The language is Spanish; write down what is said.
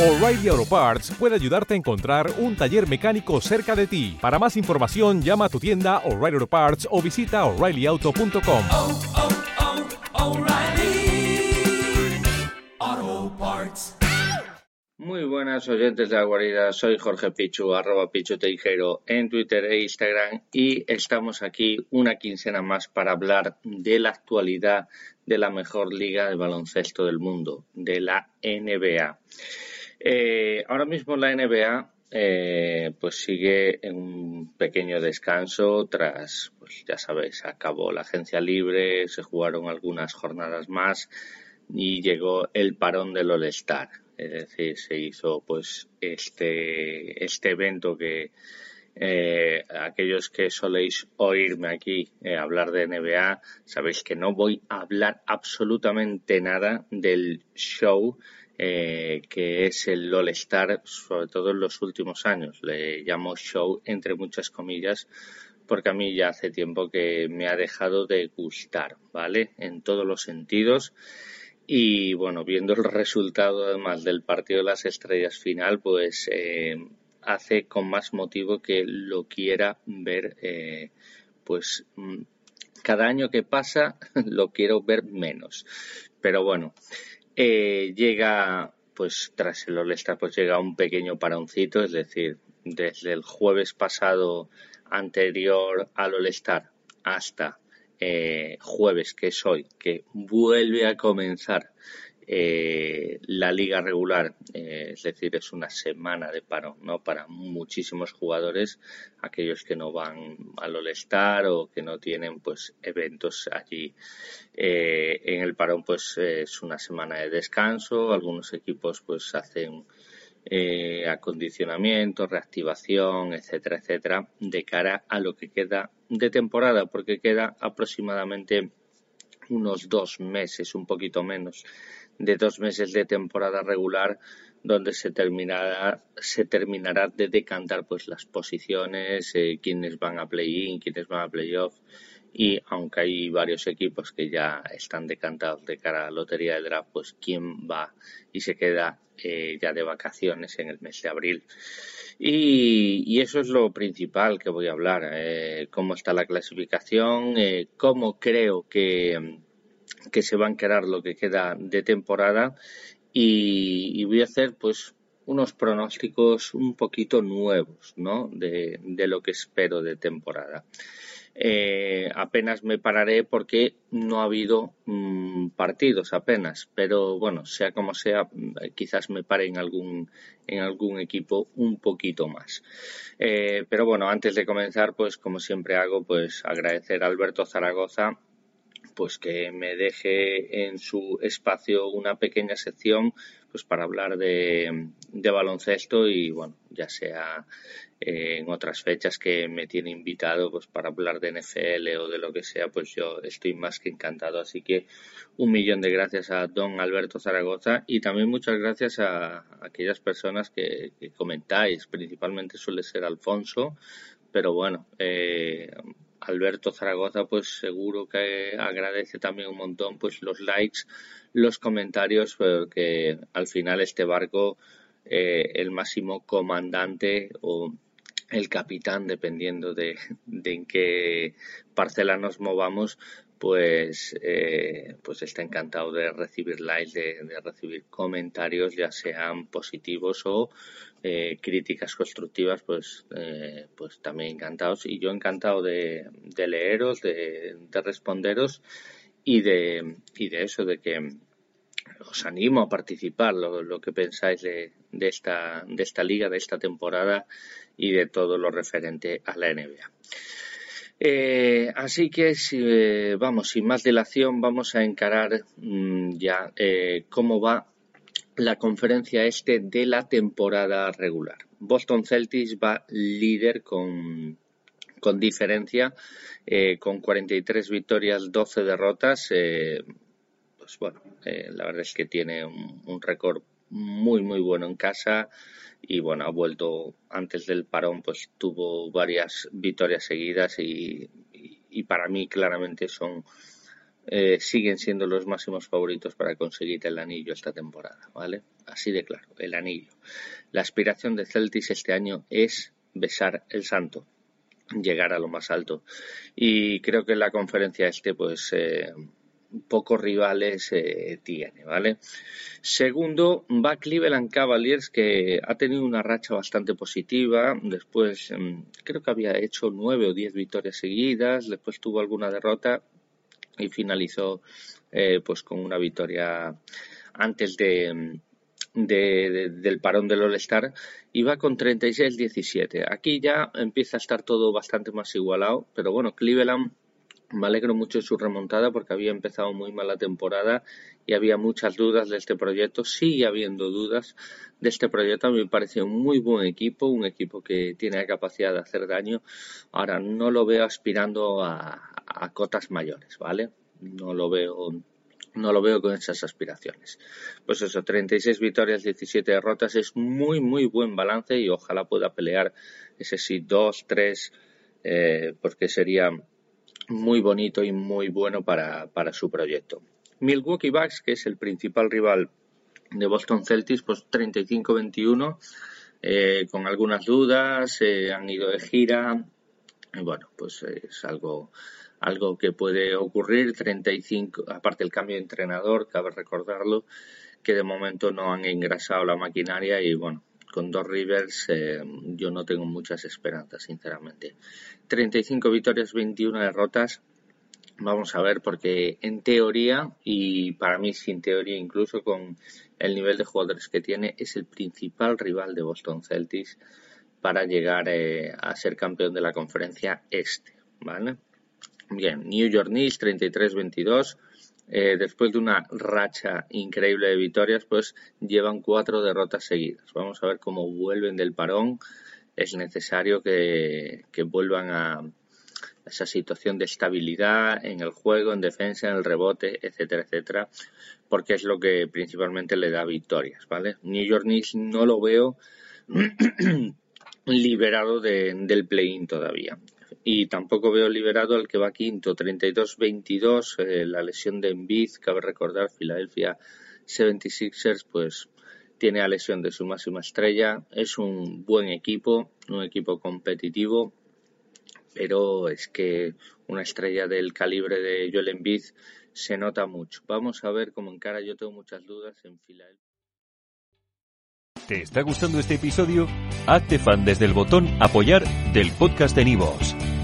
O'Reilly Auto Parts puede ayudarte a encontrar un taller mecánico cerca de ti. Para más información, llama a tu tienda O'Reilly Auto Parts o visita oreillyauto.com. oh, oh, O'Reilly Auto Parts. Muy buenas oyentes de la guarida, soy Jorge Pichu, arroba Pichu Teijeiro en Twitter e Instagram y estamos aquí una quincena más para hablar de la actualidad de la mejor liga de baloncesto del mundo, de la NBA. Eh, ahora mismo la NBA eh, pues sigue en un pequeño descanso tras, pues ya sabéis, acabó la agencia libre, se jugaron algunas jornadas más y llegó el parón del All-Star. Es decir, se hizo pues este, este evento que eh, aquellos que soléis oírme aquí hablar de NBA, sabéis que no voy a hablar absolutamente nada del show eh, que es el All sobre todo en los últimos años. Le llamo show entre muchas comillas porque a mí ya hace tiempo que me ha dejado de gustar, ¿vale? En todos los sentidos. Y bueno, viendo el resultado además del partido de las estrellas final, pues eh, hace con más motivo que lo quiera ver, eh, pues mm, cada año que pasa lo quiero ver menos. Pero bueno, eh, llega, pues tras el All-Star, pues llega un pequeño paroncito, es decir, desde el jueves pasado anterior al All-Star hasta eh, jueves, que es hoy, que vuelve a comenzar eh, la liga regular, eh, es decir, es una semana de paro, ¿no? Para muchísimos jugadores, aquellos que no van al All-Star o que no tienen, pues, eventos allí. Eh, en el parón, pues, es una semana de descanso, algunos equipos, pues, hacen eh, acondicionamiento, reactivación, etcétera, etcétera, de cara a lo que queda de temporada, porque queda aproximadamente unos dos meses, un poquito menos, de dos meses de temporada regular donde se terminará se terminará de decantar pues las posiciones eh, quiénes van a play-in quiénes van a play-off. Y aunque hay varios equipos que ya están decantados de cara a la lotería del draft pues quién va y se queda eh, ya de vacaciones en el mes de abril y, y, eso es lo principal que voy a hablar eh, cómo está la clasificación eh, cómo creo que que se va a encarar lo que queda de temporada y, voy a hacer pues unos pronósticos un poquito nuevos ¿no? de, de lo que espero de temporada. Eh, apenas me pararé porque no ha habido mmm, partidos apenas, pero bueno, sea como sea, quizás me pare en algún, en algún equipo un poquito más. Eh, pero bueno, antes de comenzar, pues como siempre hago, pues agradecer a Alberto Zaragoza pues que me deje en su espacio una pequeña sección pues para hablar de, de baloncesto y bueno ya sea eh, en otras fechas que me tiene invitado pues para hablar de NFL o de lo que sea pues yo estoy más que encantado. Así que un millón de gracias a don Alberto Zaragoza y también muchas gracias a, aquellas personas que, que, comentáis. Principalmente suele ser Alfonso pero bueno eh, Alberto Zaragoza pues seguro que agradece también un montón pues los likes, los comentarios, porque al final este barco, eh, el máximo comandante o el capitán, dependiendo de, de en qué parcela nos movamos, pues, eh, pues está encantado de recibir likes, de, recibir comentarios, ya sean positivos o eh, críticas constructivas, pues, eh, pues también encantados. Y yo encantado de, leeros, de, de, responderos y de, y de eso, de que os animo a participar, lo, lo que pensáis de, de, esta, de esta liga, de esta temporada y de todo lo referente a la NBA. Eh, así que, si, eh, vamos, sin más dilación, vamos a encarar mmm, ya eh, cómo va la conferencia este de la temporada regular. Boston Celtics va líder con, con diferencia, eh, con 43 victorias, 12 derrotas. Pues bueno, la verdad es que tiene un, un récord muy, muy bueno en casa y bueno, ha vuelto antes del parón, pues tuvo varias victorias seguidas y, y, y para mí claramente son eh, siguen siendo los máximos favoritos para conseguir el anillo esta temporada, ¿vale? Así de claro, el anillo. La aspiración de Celtics este año es besar el santo, llegar a lo más alto. Y creo que la conferencia este, pues, eh, pocos rivales eh, tiene, ¿vale? Segundo, va Cleveland Cavaliers, que ha tenido una racha bastante positiva. Después, mm, creo que había hecho nueve o diez victorias seguidas. Después tuvo alguna derrota y finalizó, eh, pues, con una victoria antes de, del parón del All-Star y va con 36-17. Aquí ya empieza a estar todo bastante más igualado, pero bueno, Cleveland me alegro mucho de su remontada porque había empezado muy mal la temporada y había muchas dudas de este proyecto. Sigue habiendo dudas de este proyecto. A mí me parece un muy buen equipo, un equipo que tiene la capacidad de hacer daño. Ahora no lo veo aspirando a, cotas mayores, ¿vale? No lo veo no lo veo con esas aspiraciones. Pues eso, 36 victorias, 17 derrotas es muy, muy buen balance y ojalá pueda pelear ese sí 2, 3, eh, porque sería muy bonito y muy bueno para, para su proyecto. Milwaukee Bucks, que es el principal rival de Boston Celtics, pues 35-21, eh, con algunas dudas, eh, han ido de gira, y bueno, pues es algo, algo que puede ocurrir, 35, aparte el cambio de entrenador, cabe recordarlo, que de momento no han engrasado la maquinaria y bueno, con dos Rivers eh, yo no tengo muchas esperanzas, sinceramente. 35 victorias, 21 derrotas. Vamos a ver, porque en teoría, y para mí sin teoría incluso con el nivel de jugadores que tiene, es el principal rival de Boston Celtics para llegar eh, a ser campeón de la conferencia este. ¿vale? Bien, New York Knicks 33-22 eh, después de una racha increíble de victorias, pues llevan cuatro derrotas seguidas. Vamos a ver cómo vuelven del parón. Es necesario que, vuelvan a esa situación de estabilidad en el juego, en defensa, en el rebote, etcétera, etcétera, porque es lo que principalmente le da victorias, ¿vale? New York Knicks no lo veo liberado del play-in todavía y tampoco veo liberado al que va quinto, 32-22, eh, la lesión de Embiid, cabe recordar, Philadelphia 76ers, pues tiene la lesión de su máxima estrella, es un buen equipo, un equipo competitivo, pero es que una estrella del calibre de Joel Embiid se nota mucho. Vamos a ver cómo encara, yo tengo muchas dudas en Philadelphia. ¿Te está gustando este episodio? Hazte fan desde el botón apoyar del podcast de Nivos.